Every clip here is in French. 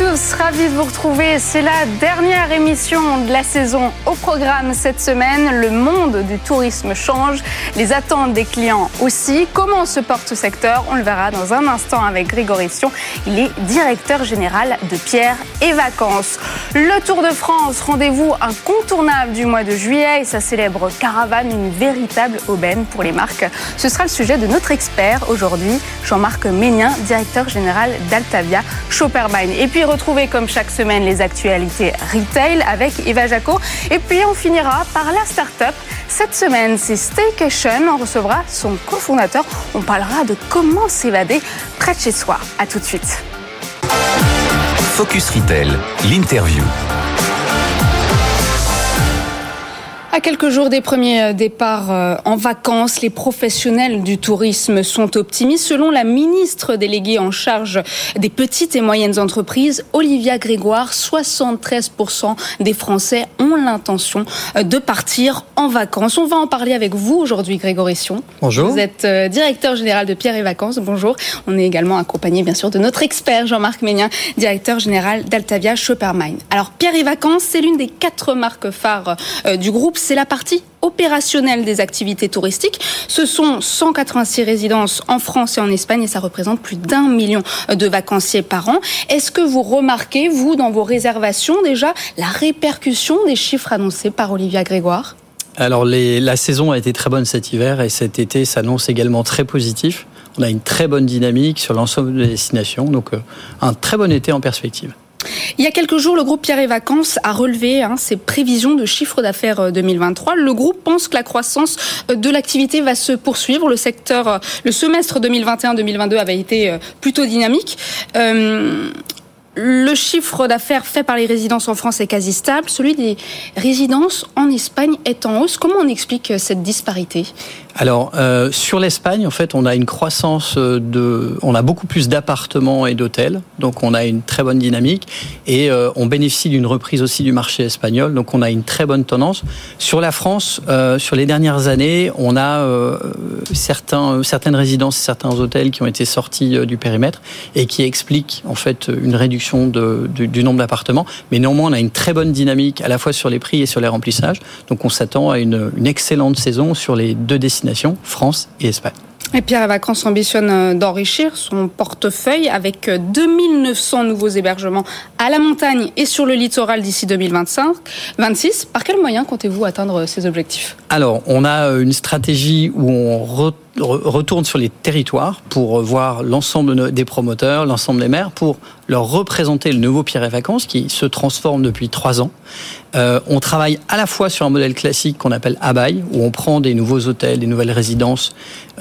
Tous, ravi de vous retrouver. C'est la dernière émission de la saison au programme cette semaine. Le monde du tourisme change, les attentes des clients aussi. Comment se porte ce secteur? On le verra dans un instant avec Grégory Sion. Il est directeur général de Pierre et Vacances. Le Tour de France, rendez-vous incontournable du mois de juillet et sa célèbre caravane, une véritable aubaine pour les marques. Ce sera le sujet de notre expert aujourd'hui, Jean-Marc Ménien, directeur général d'Altavia Chopperby. Et puis retrouver comme chaque semaine les actualités retail avec Eva Jaco. Et puis on finira par la start-up. Cette semaine, c'est Staycation. On recevra son cofondateur. On parlera de comment s'évader près de chez soi. À tout de suite. Focus Retail, l'interview. À quelques jours des premiers euh, départs euh, en vacances, les professionnels du tourisme sont optimistes. Selon la ministre déléguée en charge des petites et moyennes entreprises, Olivia Grégoire, 73% des Français ont l'intention euh, de partir en vacances. On va en parler avec vous aujourd'hui, Grégory Sion. Bonjour. Vous êtes directeur général de Pierre et Vacances. Bonjour. On est également accompagné, bien sûr, de notre expert Jean-Marc Ménien, directeur général d'Altavia Shoppermine. Alors, Pierre et Vacances, c'est l'une des quatre marques phares du groupe c'est la partie opérationnelle des activités touristiques. Ce sont 186 résidences en France et en Espagne et ça représente plus d'un million de vacanciers par an. Est-ce que vous remarquez, vous, dans vos réservations déjà, la répercussion des chiffres annoncés par Olivia Grégoire? Alors la saison a été très bonne cet hiver et cet été s'annonce également très positif. On a une très bonne dynamique sur l'ensemble des destinations, donc euh, un très bon été en perspective. Il y a quelques jours, le groupe Pierre et Vacances a relevé hein, ses prévisions de chiffre d'affaires 2023. Euh, le groupe pense que la croissance euh, de l'activité va se poursuivre. Le secteur, euh, le semestre 2021-2022 avait été plutôt dynamique. le chiffre d'affaires fait par les résidences en France est quasi stable. Celui des résidences en Espagne est en hausse. Comment on explique cette disparité? Alors euh, sur l'Espagne, en fait, on a une croissance de, on a beaucoup plus d'appartements et d'hôtels, donc on a une très bonne dynamique. Et euh, on bénéficie d'une reprise aussi du marché espagnol, donc on a une très bonne tendance. Sur la France, euh, sur les dernières années, on a euh, certains, certaines résidences, certains hôtels qui ont été sortis euh, du périmètre et qui expliquent en fait une réduction de, du, du nombre d'appartements, mais néanmoins on a une très bonne dynamique à la fois sur les prix et sur les remplissages, donc on s'attend à une, une excellente saison sur les deux France et Espagne. Et Pierre Vacances ambitionne euh, d'enrichir son portefeuille avec 2900 euh, nouveaux hébergements à la montagne et sur le littoral d'ici 2025. 26. Par quels moyens comptez-vous atteindre ces objectifs? Alors, on a euh, une stratégie où on retourne sur les territoires pour voir l'ensemble des promoteurs, l'ensemble des maires, pour leur représenter le nouveau Pierre et Vacances qui se transforme depuis trois ans. Euh, on travaille à la fois sur un modèle classique qu'on appelle Abaille, où on prend des nouveaux hôtels, des nouvelles résidences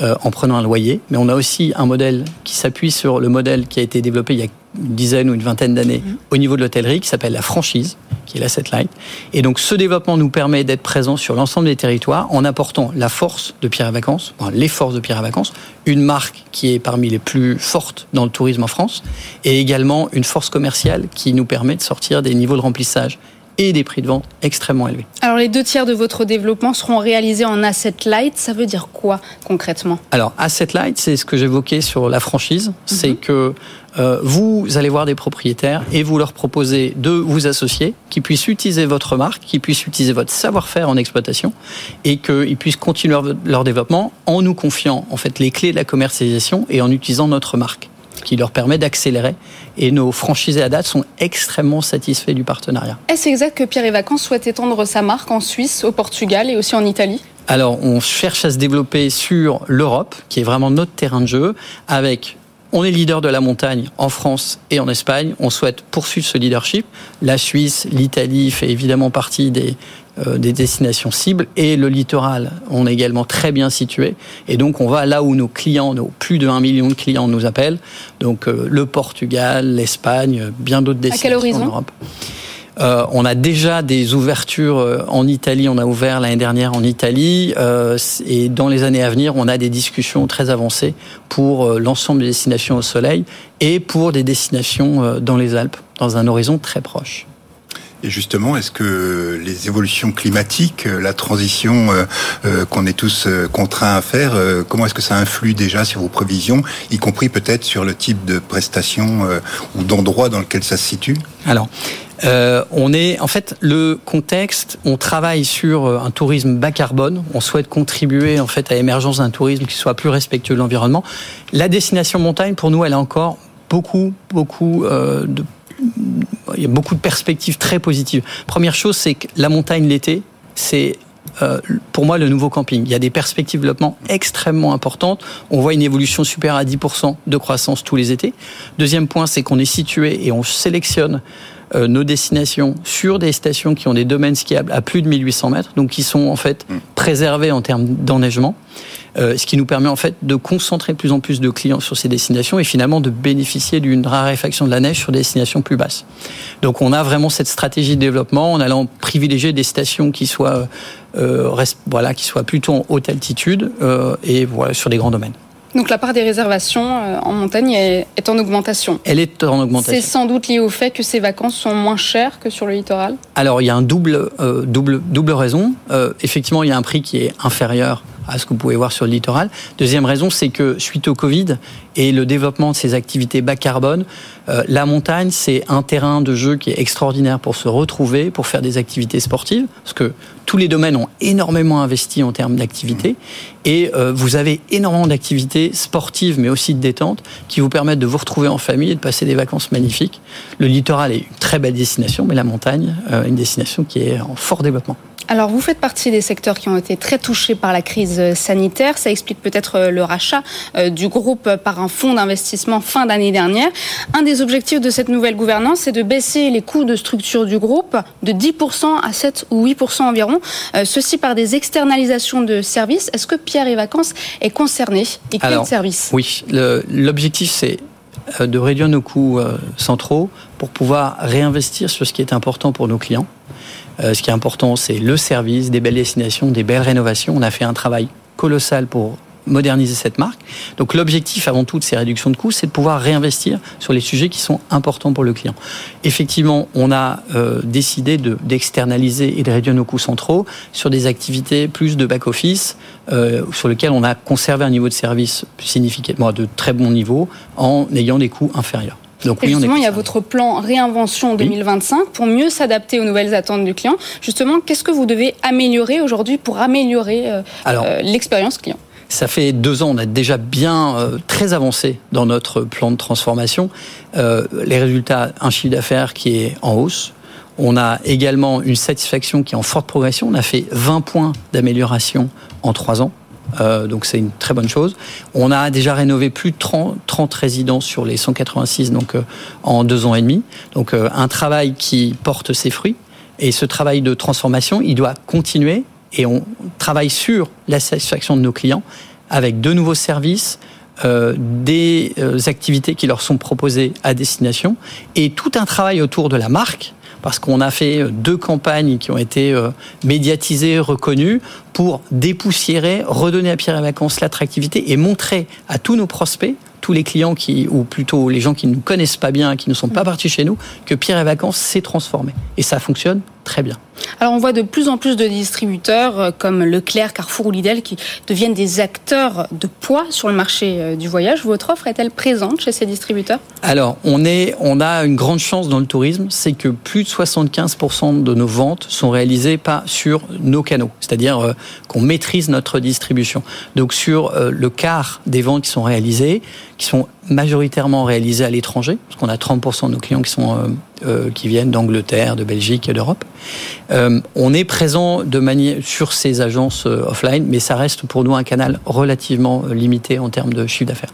euh, en prenant un loyer, mais on a aussi un modèle qui s'appuie sur le modèle qui a été développé il y a une dizaine ou une vingtaine d'années mmh. au niveau de l'hôtellerie, qui s'appelle la franchise, qui est l'asset light. Et donc ce développement nous permet d'être présent sur l'ensemble des territoires en apportant la force de Pierre et Vacances, enfin, les forces de Pierre et Vacances, une marque qui est parmi les plus fortes dans le tourisme en France, et également une force commerciale qui nous permet de sortir des niveaux de remplissage et des prix de vente extrêmement élevés. Alors les deux tiers de votre développement seront réalisés en asset light. Ça veut dire quoi concrètement? Alors asset light, c'est ce que j'évoquais sur la franchise. C'est mhm. que euh, vous allez voir des propriétaires et vous leur proposez de vous associer, qui puissent utiliser votre marque, qui puissent utiliser votre savoir-faire en exploitation et qu'ils puissent continuer leur développement en nous confiant en fait les clés de la commercialisation et en utilisant notre marque qui leur permet d'accélérer. Et nos franchisés à date sont extrêmement satisfaits du partenariat. Est-ce exact que Pierre et Vacances souhaite étendre sa marque en Suisse, au Portugal et aussi en Italie? Alors, on cherche à se développer sur l'Europe, qui est vraiment notre terrain de jeu, avec on est leader de la montagne en France et en Espagne. On souhaite poursuivre ce leadership. La Suisse, l'Italie fait évidemment partie des, des destinations cibles et le littoral, on est également très bien situé. Et donc, on va là où nos clients, nos plus de 1 million de clients nous appellent. Donc, euh, le Portugal, l'Espagne, bien d'autres destinations en Europe. Euh, on a déjà des ouvertures euh, en Italie. On a ouvert l'année dernière en Italie. Euh, et dans les années à venir, on a des discussions très avancées pour l'ensemble des destinations au soleil et pour des destinations dans les Alpes, dans un horizon très proche. Et justement, est-ce que les évolutions climatiques, la transition qu'on est tous contraints à faire, comment est-ce que ça influe déjà sur vos prévisions, y compris peut-être sur le type de prestations ou d'endroit dans lequel ça se situe? Alors, euh, on est, en fait, le contexte, on travaille sur euh, un tourisme bas carbone. On souhaite contribuer, en fait, à l'émergence d'un tourisme qui soit plus respectueux de l'environnement. La destination montagne, pour nous, elle a encore beaucoup, beaucoup euh, de il y a beaucoup de perspectives très positives. Première chose, c'est que la montagne l'été, c'est pour moi le nouveau camping. Il y a des perspectives de développement extrêmement importantes. On voit une évolution supérieure à 10% de croissance tous les étés. Deuxième point, c'est qu'on est situé et on sélectionne euh, nos destinations sur des stations qui ont des domaines skiables à plus de 1800 mètres, donc qui sont en fait mm. préservés en termes d'enneigement. Euh, ce qui nous permet en fait de concentrer de plus en plus de clients sur ces destinations et finalement de bénéficier d'une raréfaction de la neige sur des destinations plus basses. Donc on a vraiment cette stratégie de développement en allant privilégier des stations qui soient euh, voilà qui soient plutôt en haute altitude euh, et voilà sur des grands domaines. Donc la part des réservations euh, en montagne est, en augmentation. Elle est en augmentation. C'est sans doute lié au fait que ces vacances sont moins chères que sur le littoral? Alors il y a un double, euh, double, double raison. Euh, effectivement, il y a un prix qui est inférieur à ce que vous pouvez voir sur le littoral. Deuxième raison, c'est que suite au Covid et le développement de ces activités bas carbone, euh, la montagne, c'est un terrain de jeu qui est extraordinaire pour se retrouver, pour faire des activités sportives, parce que tous les domaines ont énormément investi en termes d'activité, et euh, vous avez énormément d'activités sportives, mais aussi de détente, qui vous permettent de vous retrouver en famille et de passer des vacances magnifiques. Le littoral est une très belle destination, mais la montagne, euh, une destination qui est en fort développement. Alors, vous faites partie des secteurs qui ont été très touchés par la crise sanitaire. Ça explique peut-être euh, le rachat euh, du groupe par un fonds d'investissement fin d'année dernière. Un des objectifs de cette nouvelle gouvernance, c'est de baisser les coûts de structure du groupe de 10% à 7 ou 8% environ. Euh, ceci par des externalisations de services. Est-ce que Pierre et Vacances est concerné et quel service Oui, l'objectif, c'est de réduire nos coûts centraux pour pouvoir réinvestir sur ce qui est important pour nos clients. Euh, ce qui est important, c'est le service, des belles destinations, des belles rénovations. On a fait un travail colossal pour moderniser cette marque. Donc l'objectif avant tout de ces réductions de coûts, c'est de pouvoir réinvestir sur les sujets qui sont importants pour le client. Effectivement, on a euh, décidé d'externaliser et de réduire nos coûts centraux sur des activités plus de back-office, euh, sur lesquelles on a conservé un niveau de service significativement de très bon niveau en ayant des coûts inférieurs. Donc, oui, justement, il y a votre plan réinvention 2025 pour mieux s'adapter aux nouvelles attentes du client. Justement, qu'est-ce que vous devez améliorer aujourd'hui pour améliorer euh, euh, l'expérience client? ça fait deux ans, on a déjà bien euh, très avancé dans notre plan de transformation. les résultats, un chiffre d'affaires qui est en hausse. On a également une satisfaction qui est en forte progression. On a fait 20 points d'amélioration en trois ans. Euh, donc c'est une très bonne chose. On a déjà rénové plus de 30, 30 résidences sur les 186 donc euh, en deux ans et demi. Donc euh, un travail qui porte ses fruits. Et ce travail de transformation, il doit continuer. Et on travaille sur la satisfaction de nos clients avec de nouveaux services, des activités qui leur sont proposées à destination et tout un travail autour de la marque parce qu'on a fait deux campagnes qui ont été euh, médiatisées, reconnues, pour dépoussiérer, redonner à Pierre et Vacances l'attractivité et montrer à tous nos prospects tous les clients qui, ou plutôt les gens qui ne nous connaissent pas bien, qui ne sont pas mm. partis chez nous, que Pierre et Vacances s'est transformé. Et ça fonctionne très bien. Alors on voit de plus en plus de distributeurs euh, comme Leclerc, Carrefour ou Lidl qui deviennent des acteurs de poids sur le marché euh, du voyage. Votre offre est-elle présente chez ces distributeurs? Alors on, est, on a une grande chance dans le tourisme, c'est que plus de 75% de nos ventes sont réalisées pas sur nos canaux, c'est-à-dire euh, qu'on maîtrise notre distribution. Donc sur le quart des ventes qui sont réalisées, qui sont majoritairement réalisées à l'étranger, parce qu'on a 30% de nos clients qui, sont, euh, euh, qui viennent d'Angleterre, de Belgique et d'Europe. Euh, on est présent de manière sur ces agences offline, mais ça reste pour nous un canal relativement limité en termes de chiffre d'affaires.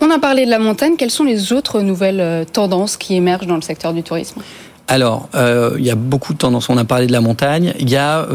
On a parlé de la montagne. Quelles sont les autres nouvelles tendances qui émergent dans le secteur du tourisme? Alors, il y a beaucoup de tendances. On a parlé de la montagne. Il y a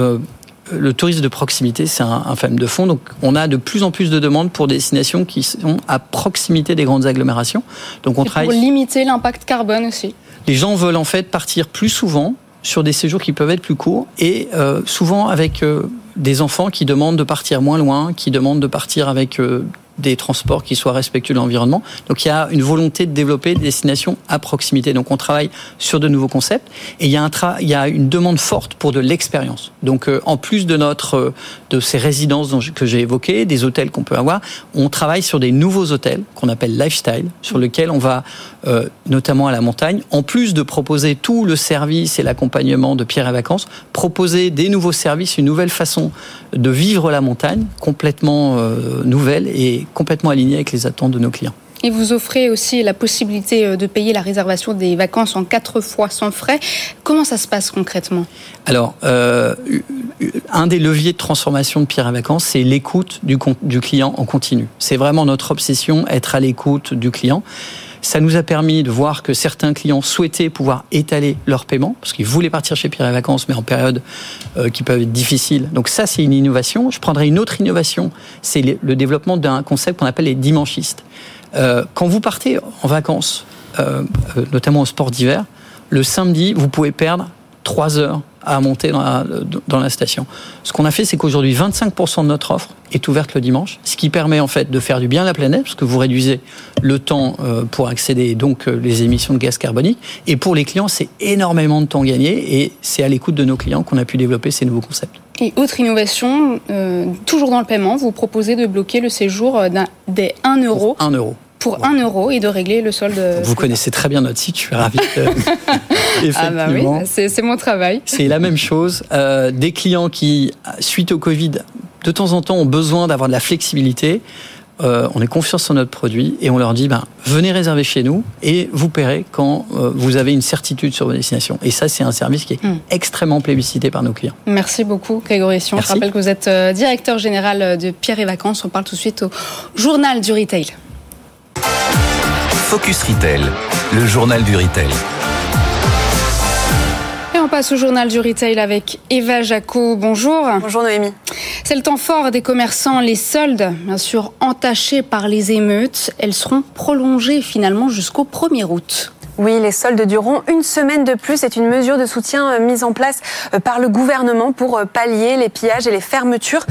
le tourisme de proximité, c'est un, un de fond. Donc, on a de plus en plus de demandes pour des destinations qui sont à proximité des grandes agglomérations. Donc, on travaille. Pour limiter l'impact carbone aussi. Les gens veulent en fait partir plus souvent sur des séjours qui peuvent être plus courts et euh, souvent avec euh, des enfants qui demandent de partir moins loin, qui demandent de partir avec euh, des transports qui soient respectueux de l'environnement. Donc il y a une volonté de développer des destinations à proximité. Donc on travaille sur de nouveaux concepts et il y a, une demande forte pour de l'expérience. Donc euh, en plus de notre euh, de ces résidences que j'ai évoquées, des hôtels qu'on peut avoir, on travaille sur des nouveaux hôtels qu'on appelle lifestyle, sur lesquels on va euh, notamment à la montagne, en plus de proposer tout le service et l'accompagnement de Pierre et Vacances, proposer des nouveaux services, une nouvelle façon de vivre la montagne, complètement nouvelle et complètement aligné avec les attentes de nos clients. Et vous offrez aussi la possibilité euh, de payer la réservation des vacances en quatre fois sans frais. Comment ça se passe concrètement? Alors, euh, un des leviers de transformation de Pierre et Vacances, c'est l'écoute du, du client en continu. C'est vraiment notre obsession, être à l'écoute du client. Ça nous a permis de voir que certains clients souhaitaient pouvoir étaler leur paiement, parce qu'ils voulaient partir chez Pierre et Vacances, mais en période euh, qui peuvent être difficiles. Donc ça, c'est une innovation. Je prendrai une autre innovation, c'est le développement d'un concept qu'on appelle les dimanchistes. Euh, quand vous partez en vacances, euh, notamment au sport d'hiver, le samedi, vous pouvez perdre 3 heures à monter dans la, dans la station. Ce qu'on a fait, c'est qu'aujourd'hui, 25% de notre offre est ouverte le dimanche, ce qui permet en fait de faire du bien à la planète, parce que vous réduisez le temps euh, pour accéder donc euh, les émissions de gaz carbonique. Et pour les clients, c'est énormément de temps gagné, et c'est à l'écoute de nos clients qu'on a pu développer ces nouveaux concepts. Et autre innovation, euh, toujours dans le paiement, vous proposez de bloquer le séjour des 1 euro. 1 euro pour 1 euro et de régler le solde. Vous connaissez très bien notre site, je suis ravi. Effectivement. Ah bah oui, c'est mon travail. C'est la même chose. Euh, des clients qui, suite au Covid, de temps en temps ont besoin d'avoir de la flexibilité. Euh, on est confiant sur notre produit et on leur dit ben, venez réserver chez nous et vous paierez quand euh, vous avez une certitude sur vos destinations. Et ça, c'est un service qui est hmm. extrêmement plébiscité par nos clients. Merci beaucoup, Grégory Sion. Je rappelle que vous êtes directeur général de Pierre et Vacances. On parle tout de suite au journal du retail. Focus Retail, le journal du retail. Et on passe au journal du retail avec Eva Jaco. Bonjour. Bonjour Noémie. C'est le temps fort des commerçants. Les soldes, bien sûr, entachés par les émeutes, elles seront prolongées finalement jusqu'au 1er août. Oui, les soldes dureront une semaine de plus. C'est une mesure de soutien euh, mise en place euh, par le gouvernement pour euh, pallier les pillages et les fermetures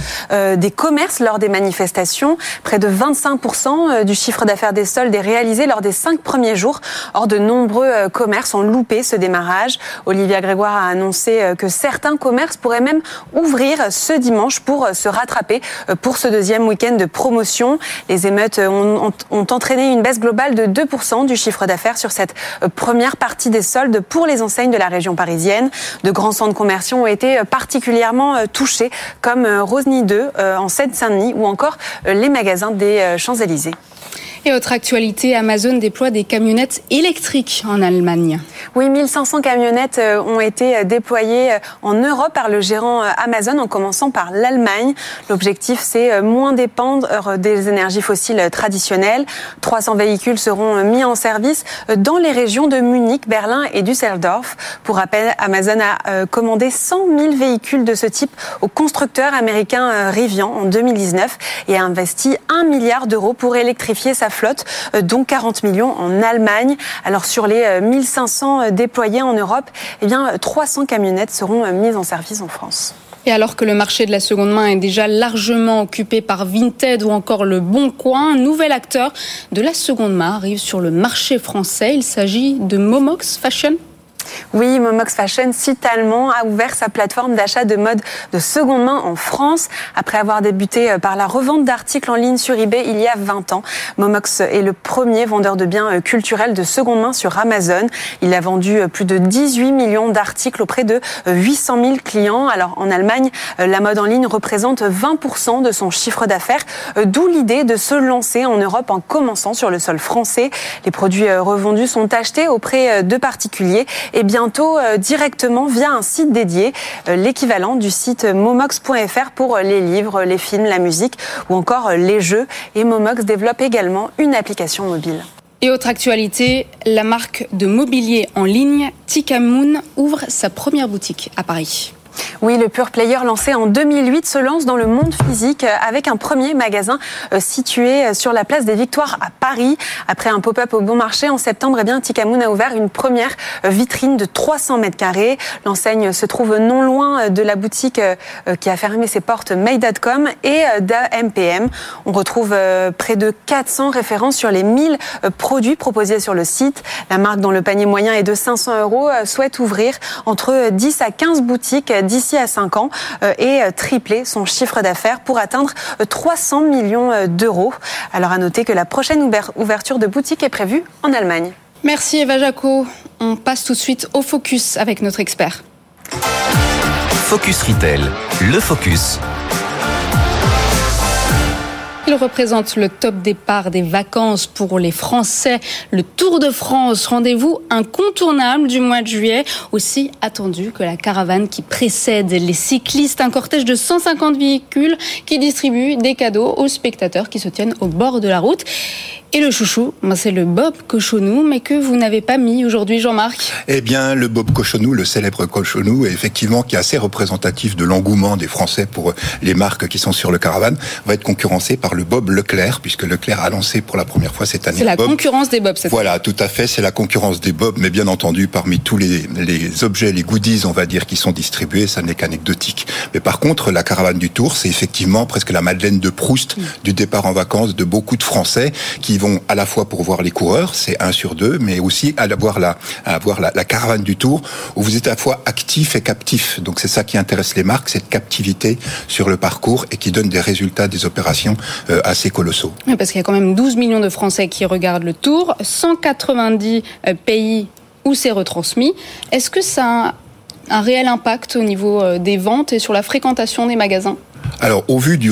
des commerces lors des manifestations. Près de 25% du chiffre d'affaires des soldes est réalisé lors des cinq premiers jours. Or, de nombreux commerces ont loupé ce démarrage. Olivia Grégoire a annoncé que certains commerces pourraient même ouvrir ce dimanche pour se rattraper pour ce deuxième week-end de promotion. Les émeutes ont, entraîné une baisse globale de 2% du chiffre d'affaires sur cette première partie des soldes pour les enseignes de la région parisienne. De grands centres commerciaux ont été euh, particulièrement euh, touchés, comme Rosny 2 en Seine-Saint-Denis ou encore les magasins des Champs-Élysées. Et autre actualité, Amazon déploie des camionnettes électriques en Allemagne. Oui, 1500 camionnettes euh, ont été euh, déployées euh, en Europe par le gérant Amazon, en commençant par l'Allemagne. L'objectif, c'est moins dépendre des énergies fossiles traditionnelles. 300 véhicules seront mis en service dans les régions de Munich, Berlin et Düsseldorf. Pour rappel, Amazon a commandé 100 000 véhicules de ce type au constructeur américain Rivian en 2019 et a investi 1 milliard d'euros pour électrifier sa flotte, euh, dont 40 millions en Allemagne. Alors sur les 1500 euh, euh, déployés en Europe, eh bien 300 camionnettes seront mises en service en France. Et alors que le marché de la seconde main est déjà largement occupé par Vinted ou encore le Bon Coin, un nouvel acteur de la seconde main arrive sur le marché français. Il s'agit de Momox Fashion. Oui, Momox Fashion, site allemand, a ouvert sa plateforme d'achat de mode de seconde main en France. Après avoir débuté euh, par la revente d'articles en ligne sur eBay il y a 20 ans, Momox est le premier vendeur de biens euh, culturels de seconde main sur Amazon. Il a vendu euh, plus de 18 millions d'articles auprès de 800 000 clients. Alors en Allemagne, la mode en ligne représente 20% de son chiffre d'affaires, d'où l'idée de se lancer en Europe en commençant sur le sol français. Les produits revendus sont achetés auprès de particuliers et bientôt euh, directement via un site dédié, euh, l'équivalent du site momox.fr pour les livres, les films, la musique ou encore les jeux. Et Momox développe également une application mobile. Et autre actualité, la marque de mobilier en ligne Tikamoon ouvre sa première boutique à Paris. Oui, le Pure Player lancé en 2008 se lance dans le monde physique avec un premier magasin euh, situé sur la place des Victoires à Paris. Après un pop-up au bon marché en septembre, eh bien, a ouvert une première vitrine de 300 mètres carrés. L'enseigne se trouve non loin de la boutique euh, qui a fermé ses portes May.com et euh, d'AMPM. On retrouve près de 400 références sur les 1000 produits proposés sur le site. La marque dont le panier moyen est de 500 euros souhaite ouvrir entre 10 à 15 boutiques d'ici à 5 ans euh, et euh, tripler son chiffre d'affaires pour atteindre 300 euh, millions d'euros. Alors à noter que la prochaine ouverture de boutique est prévue en Allemagne. Merci Eva Jaco. On passe tout de suite au focus avec notre expert. Focus Retail, le focus il représente le top départ des vacances pour les Français. Le Tour de France, rendez-vous incontournable du mois de juillet, aussi attendu que la caravane qui précède les cyclistes. Un cortège de 150 véhicules qui distribue des cadeaux aux spectateurs qui se tiennent au bord de la route. Et le chouchou, ben, c'est le Bob Cochonou, mais que vous n'avez pas mis aujourd'hui, Jean-Marc. Eh bien, le Bob Cochonou, le célèbre Cochonou, effectivement, qui est assez représentatif de l'engouement des Français pour les marques qui sont sur le caravane, va être concurrencé par le Bob Leclerc, puisque Leclerc a lancé pour la première fois cette année. C'est la concurrence des Bobs. Cette voilà, tout à fait, c'est la concurrence des Bobs, mais bien entendu, parmi tous les, les objets, les goodies, on va dire, qui sont distribués, ça n'est qu'anecdotique. Mais par contre, la caravane du Tour, c'est effectivement presque la Madeleine de Proust mm. du départ en vacances de beaucoup de Français qui vont à la fois pour voir les coureurs, c'est un sur deux, mais aussi à voir la, caravane du Tour, où vous êtes à la fois actif et captif. Donc c'est ça qui intéresse les marques, cette captivité sur le parcours et qui donne des résultats des opérations euh, assez colossaux. Parce qu'il y a quand même 12 millions de Français qui regardent le Tour, 190 euh, pays où c'est retransmis. Est-ce que ça a un réel impact au niveau euh, des ventes et sur la fréquentation des magasins? Alors, au vu du,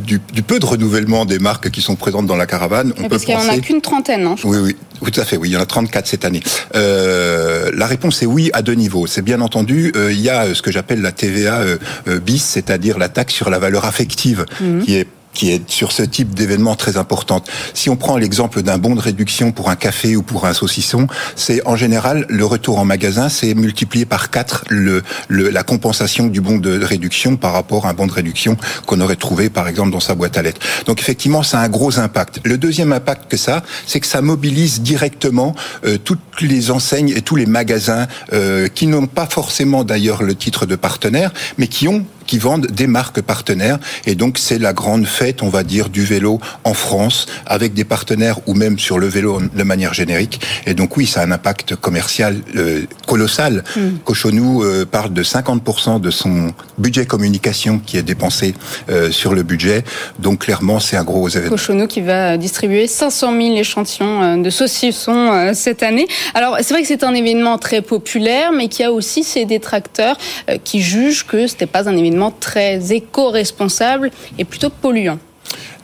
du, peu de renouvellement des marques qui sont présentes dans la caravane, on peut parce qu'il n'y en a qu'une trentaine, non Oui, oui, tout à fait. Oui, il y en a 34 cette année. Euh, la réponse est oui à deux niveaux. C'est bien entendu, euh, il y a ce que j'appelle la TVA euh, bis, c'est-à-dire la taxe sur la valeur affective, mhm. qui est qui est sur ce type d'événement très importante. Si on prend l'exemple d'un bon de réduction pour un café ou pour un saucisson, c'est en général le retour en magasin, c'est multiplié par quatre le, le, la compensation du bon de réduction par rapport à un bon de réduction qu'on aurait trouvé par exemple dans sa boîte à lettres. Donc effectivement, ça a un gros impact. Le deuxième impact que ça, c'est que ça mobilise directement euh, toutes les enseignes et tous les magasins euh, qui n'ont pas forcément d'ailleurs le titre de partenaire, mais qui ont qui vendent des marques partenaires. Et donc, c'est la grande fête, on va dire, du vélo en France, avec des partenaires ou même sur le vélo de manière générique. Et donc, oui, ça a un impact commercial euh, colossal. Mm. Cochonou euh, parle de 50% de son budget communication qui est dépensé euh, sur le budget. Donc, clairement, c'est un gros événement. Cochonou qui va distribuer 500 000 échantillons de saucissons cette année. Alors, c'est vrai que c'est un événement très populaire, mais qui a aussi ses détracteurs qui jugent que ce n'était pas un événement très éco-responsable et plutôt polluant.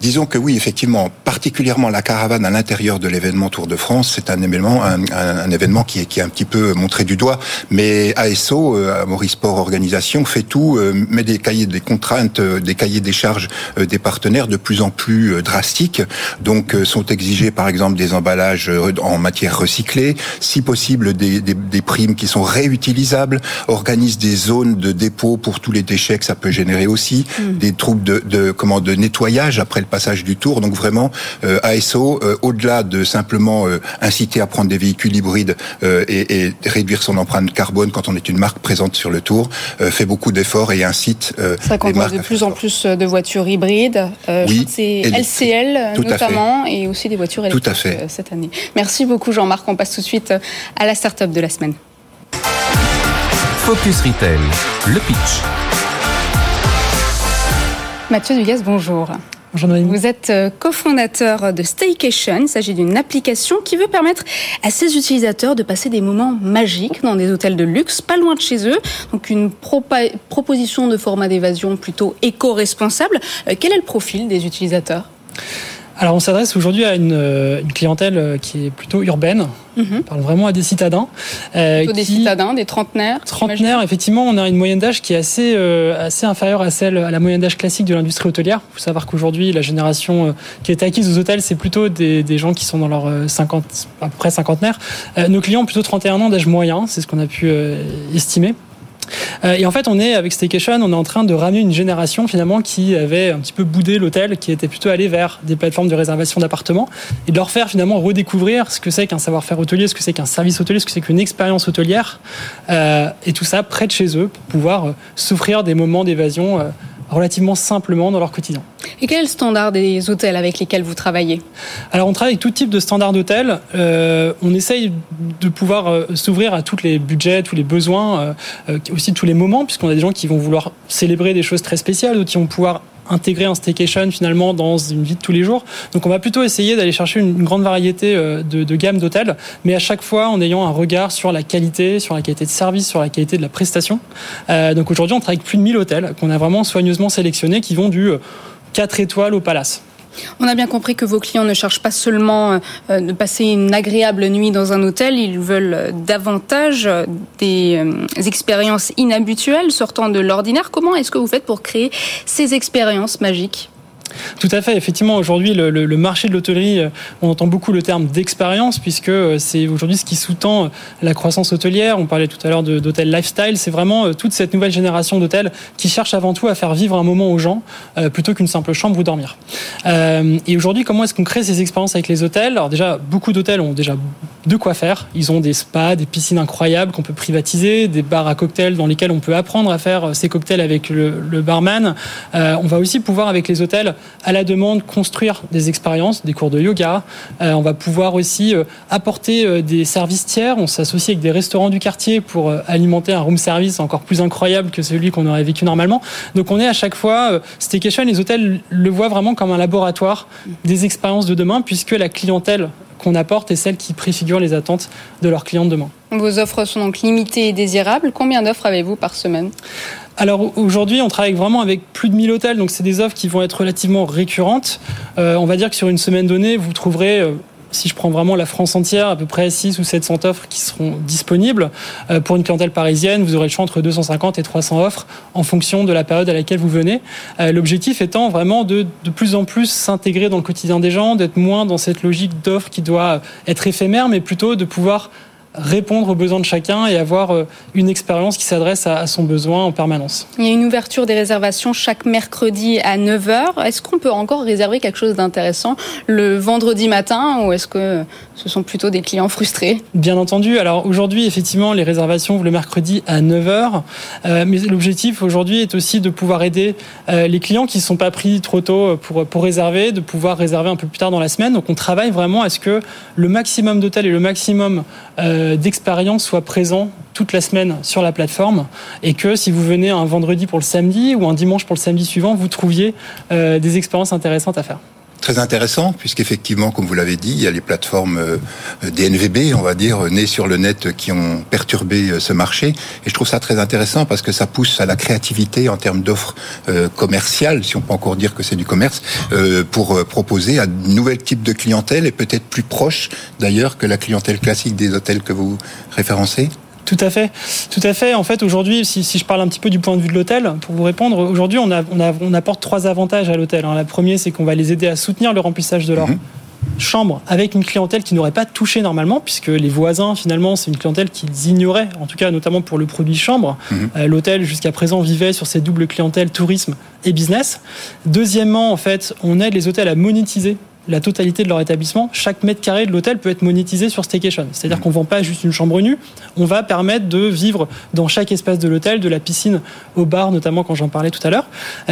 Disons que oui, effectivement, particulièrement la caravane à l'intérieur de l'événement Tour de France, c'est un événement, un, événement qui est, qui est un petit peu montré du doigt. Mais ASO, euh, Maurice Sport Organisation, fait tout, euh, met des cahiers des contraintes, euh, des cahiers des charges des partenaires de plus en plus drastiques. Donc, sont exigés, par exemple, des emballages en matière recyclée, si possible des, des, des primes qui sont réutilisables, organise des zones de dépôt pour tous les déchets que ça peut générer aussi, mm. des troupes de, de comment de nettoyage après le passage du tour. Donc vraiment, euh, ASO, euh, au-delà de simplement euh, inciter à prendre des véhicules hybrides et, et, réduire son empreinte carbone quand on est une marque présente sur le tour, fait beaucoup d'efforts et incite Ça de plus en plus de voitures hybrides. oui, c'est LCL notamment et aussi des voitures électriques tout à fait. cette année. Merci beaucoup Jean-Marc. On passe tout de suite à la start-up de la semaine. Focus Retail, le pitch. Mathieu Dugas, bonjour. Vous êtes euh, cofondateur de Staycation. Il s'agit d'une application qui veut permettre à ses utilisateurs de passer des moments magiques dans des hôtels de luxe, pas loin de chez eux. Donc une proposition de format d'évasion plutôt éco-responsable. Euh, quel est le profil des utilisateurs? Alors on s'adresse aujourd'hui à une, euh, clientèle euh, qui est plutôt urbaine. Mhm. On parle vraiment à des citadins. Euh, des citadins, des trentenaires. Trentenaires, effectivement, on a une moyenne d'âge qui est assez euh, assez inférieure à celle à la moyenne d'âge classique de l'industrie hôtelière. Il faut savoir qu'aujourd'hui, la génération qui est acquise aux hôtels, c'est plutôt des, des, gens qui sont dans leur 50, à peu près cinquantenaire. nos clients ont plutôt 31 ans d'âge moyen, c'est ce qu'on a pu estimer. Euh, et en fait, on est avec Staycation, on est en train de ramener une génération finalement qui avait un petit peu boudé l'hôtel, qui était plutôt allé vers des plateformes de réservation d'appartements, et de leur faire finalement redécouvrir ce que c'est qu'un savoir-faire hôtelier, ce que c'est qu'un service hôtelier, ce que c'est qu'une expérience hôtelière, euh, et tout ça près de chez eux pour pouvoir euh, s'offrir des moments d'évasion relativement simplement dans leur quotidien. Et quel est le standard des hôtels avec lesquels vous travaillez Alors on travaille avec tout type de standards d'hôtels. Euh, on essaye de pouvoir euh, s'ouvrir à tous les budgets, tous les besoins, euh, aussi tous les moments, puisqu'on a des gens qui vont vouloir célébrer des choses très spéciales, d'autres qui vont pouvoir intégrer un staycation finalement dans une vie de tous les jours. Donc on va plutôt essayer d'aller chercher une grande variété euh, de, de gamme d'hôtels, mais à chaque fois en ayant un regard sur la qualité, sur la qualité de service, sur la qualité de la prestation. Euh, donc aujourd'hui on travaille avec plus de 1000 hôtels qu'on a vraiment soigneusement sélectionnés qui vont du 4 euh, étoiles au palace. On a bien compris que vos clients ne cherchent pas seulement euh, de passer une agréable nuit dans un hôtel, ils veulent davantage des euh, expériences inhabituelles sortant de l'ordinaire. Comment est-ce que vous faites pour créer ces expériences magiques? Tout à fait. Effectivement, aujourd'hui, le, marché de l'hôtellerie, euh, on entend beaucoup le terme d'expérience, puisque euh, c'est aujourd'hui ce qui sous-tend euh, la croissance hôtelière. On parlait tout à l'heure d'hôtel lifestyle. C'est vraiment toute cette nouvelle génération d'hôtels qui cherche avant tout à faire vivre un moment aux gens, plutôt qu'une simple chambre où dormir. et aujourd'hui, comment est-ce qu'on crée ces expériences avec les hôtels? Alors déjà, beaucoup d'hôtels ont déjà de quoi faire. Ils ont des spas, des piscines incroyables qu'on peut privatiser, des bars à cocktails dans lesquels on peut apprendre à faire ces cocktails avec le barman. on va aussi pouvoir, avec les hôtels, à la demande construire des expériences, des cours de yoga. Euh, on va pouvoir aussi euh, apporter euh, des services tiers. On s'associe avec des restaurants du quartier pour alimenter un room service encore plus incroyable que celui qu'on aurait vécu normalement. Donc on est à chaque fois, Staycation, les hôtels le voient vraiment comme un laboratoire des expériences de demain puisque la clientèle qu'on apporte est celle qui préfigure les attentes de leurs clients de demain. Vos offres sont donc limitées et désirables. Combien d'offres avez-vous par semaine? Alors aujourd'hui, on travaille vraiment avec plus de 1000 hôtels, donc c'est des offres qui vont être relativement récurrentes. Euh, on va dire que sur une semaine donnée, vous trouverez euh, si je prends vraiment la France entière, à peu près 6 ou 700 offres qui seront disponibles. Euh, pour une clientèle parisienne, vous aurez le choix entre 250 et 300 offres en fonction de la période à laquelle vous venez. L'objectif étant vraiment de de plus en plus s'intégrer dans le quotidien des gens, d'être moins dans cette logique d'offre qui doit être éphémère, mais plutôt de pouvoir répondre aux besoins de chacun et avoir euh, une expérience qui s'adresse à son besoin en permanence. Il y a une ouverture des réservations chaque mercredi à 9h. Est-ce qu'on peut encore réserver quelque chose d'intéressant le vendredi matin ou est-ce que ce sont plutôt des clients frustrés? Bien entendu. Alors aujourd'hui, effectivement, les réservations ouvrent le mercredi à 9h. Euh, mais l'objectif aujourd'hui est aussi de pouvoir aider euh, les clients qui ne sont pas pris trop tôt pour, pour réserver, de pouvoir réserver un peu plus tard dans la semaine. Donc on travaille vraiment à ce que le maximum d'hôtels et le maximum euh, d'expérience soit présent toute la semaine sur la plateforme et que si vous venez un vendredi pour le samedi ou un dimanche pour le samedi suivant, vous trouviez euh, des expériences intéressantes à faire très intéressant, puisqu'effectivement, comme vous l'avez dit, il y a les plateformes euh, DNVB, on va dire, nées sur le net, qui ont perturbé euh, ce marché. Et je trouve ça très intéressant parce que ça pousse à la créativité en termes d'offres euh, commerciales, si on peut encore dire que c'est du commerce, pour proposer un nouvel type de clientèle et peut-être plus proche d'ailleurs que la clientèle classique des hôtels que vous référencez. Tout à fait, tout à fait. En fait, aujourd'hui, si, je parle un petit peu du point de vue de l'hôtel, pour vous répondre, aujourd'hui, on, on, apporte trois avantages à l'hôtel. La première, c'est qu'on va les aider à soutenir le remplissage de leur mhm. chambre avec une clientèle qui n'aurait pas touché normalement, puisque les voisins, finalement, c'est une clientèle qu'ils ignoraient, en tout cas notamment pour le produit chambre. Mhm. Euh, l'hôtel, jusqu'à présent, vivait sur ces doubles clientèles tourisme et business. Deuxièmement, en fait, on aide les hôtels à monétiser la totalité de leur établissement, chaque mètre carré de l'hôtel peut être monétisé sur Staycation. C'est-à-dire mmh. qu'on ne vend pas juste une chambre nue, on va permettre de vivre dans chaque espace de l'hôtel, de la piscine au bar, notamment quand j'en parlais tout à l'heure.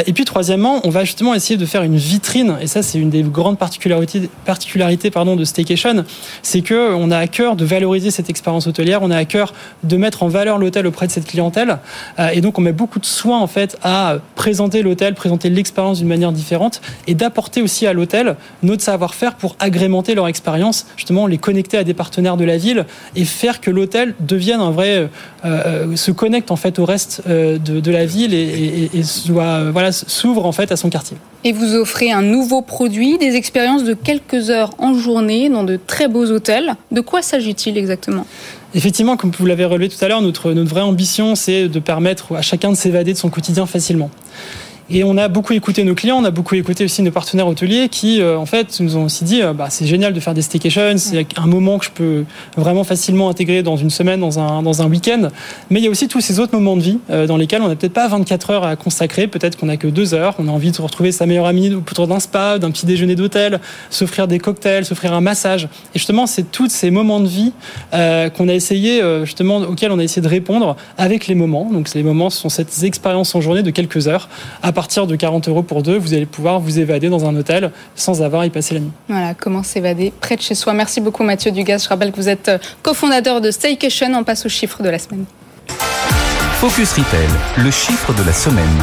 Et puis troisièmement, on va justement essayer de faire une vitrine, et ça c'est une des grandes particularités, particularités pardon, de Staycation, c'est qu'on a à cœur de valoriser cette expérience hôtelière, on a à cœur de mettre en valeur l'hôtel auprès de cette clientèle, euh, et donc on met beaucoup de soin en fait à présenter l'hôtel, présenter l'expérience d'une manière différente, et d'apporter aussi à l'hôtel notre savoir-faire pour agrémenter leur expérience, justement les connecter à des partenaires de la ville et faire que l'hôtel devienne un vrai, euh, euh, se connecte en fait au reste euh, de, la ville et, soit, voilà, s'ouvre en fait à son quartier. Et vous offrez un nouveau produit, des expériences de quelques heures en journée dans de très beaux hôtels. De quoi s'agit-il exactement? Effectivement, comme vous l'avez relevé tout à l'heure, notre, notre vraie ambition, c'est de permettre à chacun de s'évader de son quotidien facilement. Et on a beaucoup écouté nos clients, on a beaucoup écouté aussi nos partenaires hôteliers qui, euh, en fait, nous ont aussi dit, euh, bah, c'est génial de faire des staycations, c'est un moment que je peux vraiment facilement intégrer dans une semaine, dans un, dans un week-end. Mais il y a aussi tous ces autres moments de vie euh, dans lesquels on n'a peut-être pas 24 heures à consacrer, peut-être qu'on a que deux heures, on a envie de retrouver sa meilleure amie autour d'un spa, d'un petit déjeuner d'hôtel, s'offrir des cocktails, s'offrir un massage. Et justement, c'est tous ces moments de vie qu'on a essayé, justement, auxquels on a essayé de répondre avec les moments. Donc, ces moments sont cette expérience en journée de quelques heures. Partir de 40 euros pour deux, vous allez pouvoir vous évader dans un hôtel sans avoir à y passer la nuit. Voilà, comment s'évader près de chez soi. Merci beaucoup Mathieu Dugas. Je rappelle que vous êtes euh, cofondateur de Staycation. On passe au chiffre de la semaine. Focus Retail, le chiffre de la semaine.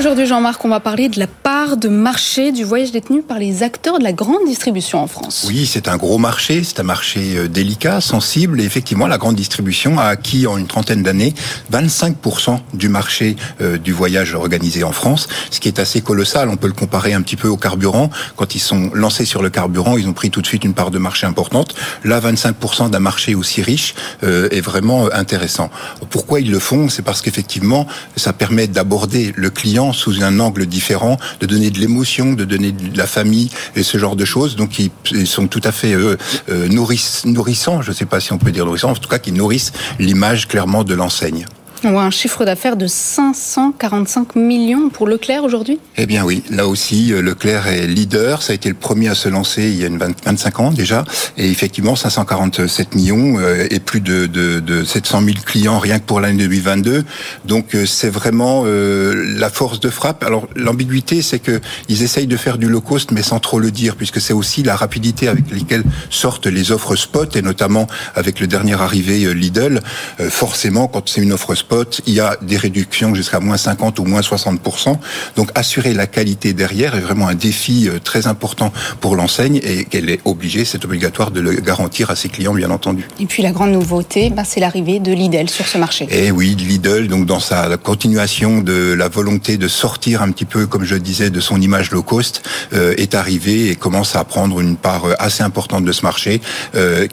Aujourd'hui, Jean-Marc, on va parler de la part de marché du voyage détenu par les acteurs de la grande distribution en France. Oui, c'est un gros marché, c'est un marché euh, délicat, sensible, et effectivement, la grande distribution a acquis en une trentaine d'années 25% du marché euh, du voyage organisé en France, ce qui est assez colossal. On peut le comparer un petit peu au carburant. Quand ils sont lancés sur le carburant, ils ont pris tout de suite une part de marché importante. Là, 25% d'un marché aussi riche euh, est vraiment intéressant. Pourquoi ils le font? C'est parce qu'effectivement, ça permet d'aborder le client sous un angle différent, de donner de l'émotion, de donner de la famille et ce genre de choses. Donc ils, sont tout à fait euh, euh, nourrissants, je ne sais pas si on peut dire nourrissants, en tout cas qui nourrissent l'image clairement de l'enseigne. On voit un chiffre d'affaires de 545 millions pour Leclerc aujourd'hui? Eh bien oui, là aussi, euh, Leclerc est leader. Ça a été le premier à se lancer il y a une 25 ans déjà. Et effectivement, 547 millions euh, et plus de, de, de 700 000 clients rien que pour l'année 2022. Donc euh, c'est vraiment la force de frappe. Alors l'ambiguïté, c'est que ils essayent de faire du low cost, mais sans trop le dire, puisque c'est aussi la rapidité avec laquelle sortent les offres spot, et notamment avec le dernier arrivé Lidl. Forcément, quand c'est une offre spot, il y a des réductions jusqu'à moins 50 ou moins 60%. Donc assurer la qualité derrière est vraiment un défi euh, très important pour l'enseigne et qu'elle est obligée, c'est obligatoire de le garantir à ses clients, bien entendu. Et puis la grande nouveauté, bah, c'est l'arrivée de Lidl sur ce marché. Et eh oui, Lidl, donc dans sa continuation de la volonté de sortir un petit peu, comme je disais, de son image low cost, euh, est arrivé et commence à prendre une part euh, assez importante de ce marché,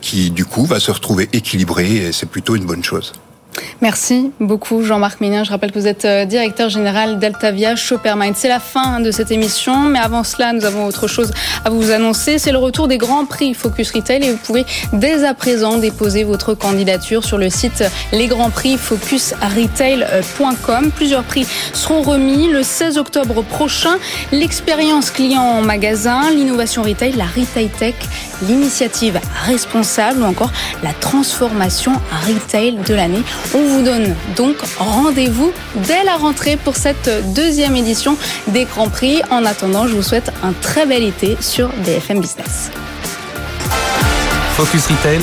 qui du coup va se retrouver équilibré et c'est plutôt une bonne chose. Merci beaucoup Jean-Marc Ménien. Je rappelle que vous êtes euh, directeur général d'Altavia Shoppermind. C'est la fin de cette émission, mais avant cela, nous avons autre chose à vous annoncer. C'est le retour des grands prix Focus Retail et vous pouvez dès à présent déposer votre candidature sur le site lesgrandsprixfocusretail.com. Plusieurs prix seront remis le 16 octobre prochain. L'expérience client en magasin, l'innovation retail, la retail tech, l'initiative responsable ou encore la transformation retail de l'année. On vous donne donc rendez-vous dès la rentrée pour cette deuxième édition des Grands Prix. En attendant, je vous souhaite un très bel été sur BFM Business. Focus Retail,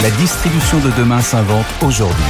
la distribution de demain s'invente aujourd'hui.